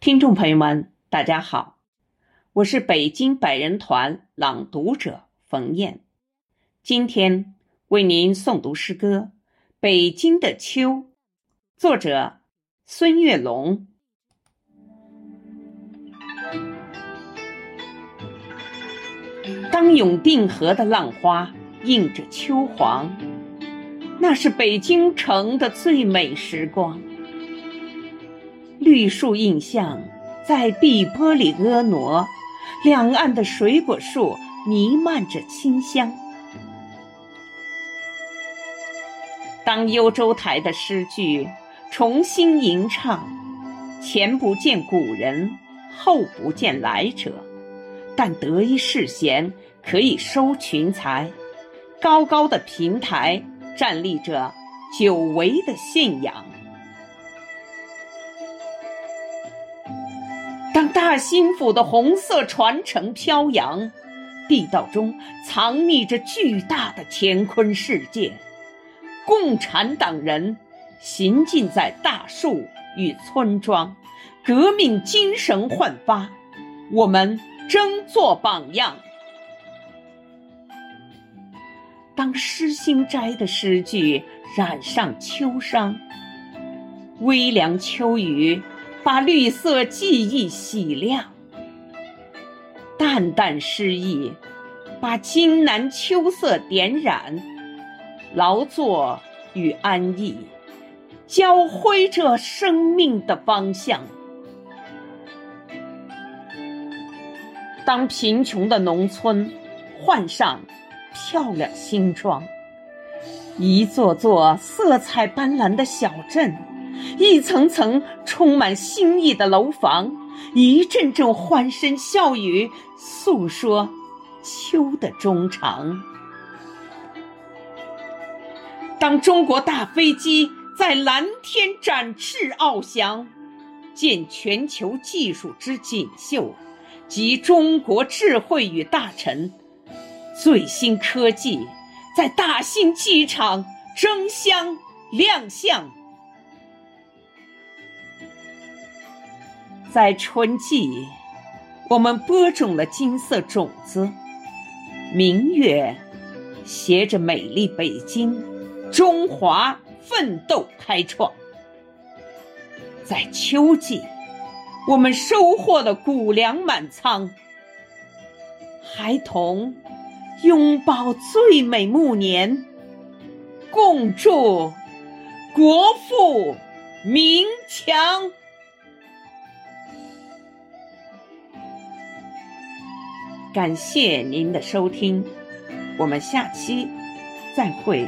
听众朋友们，大家好，我是北京百人团朗读者冯燕，今天为您诵读诗歌《北京的秋》，作者孙月龙。当永定河的浪花映着秋黄，那是北京城的最美时光。绿树映像在碧波里婀娜，两岸的水果树弥漫着清香。当幽州台的诗句重新吟唱，前不见古人，后不见来者，但得一世贤，可以收群才。高高的平台站立着久违的信仰。当大兴府的红色传承飘扬，地道中藏匿着巨大的乾坤世界。共产党人行进在大树与村庄，革命精神焕发，我们争做榜样。当诗心斋的诗句染上秋殇，微凉秋雨。把绿色记忆洗亮，淡淡诗意，把金南秋色点染，劳作与安逸交辉着生命的方向。当贫穷的农村换上漂亮新装，一座座色彩斑斓的小镇。一层层充满新意的楼房，一阵阵欢声笑语，诉说秋的衷肠。当中国大飞机在蓝天展翅翱翔，见全球技术之锦绣及中国智慧与大成，最新科技在大兴机场争相亮相。在春季，我们播种了金色种子，明月携着美丽北京，中华奋斗开创。在秋季，我们收获了谷粮满仓，孩童拥抱最美暮年，共祝国富民强。感谢您的收听，我们下期再会。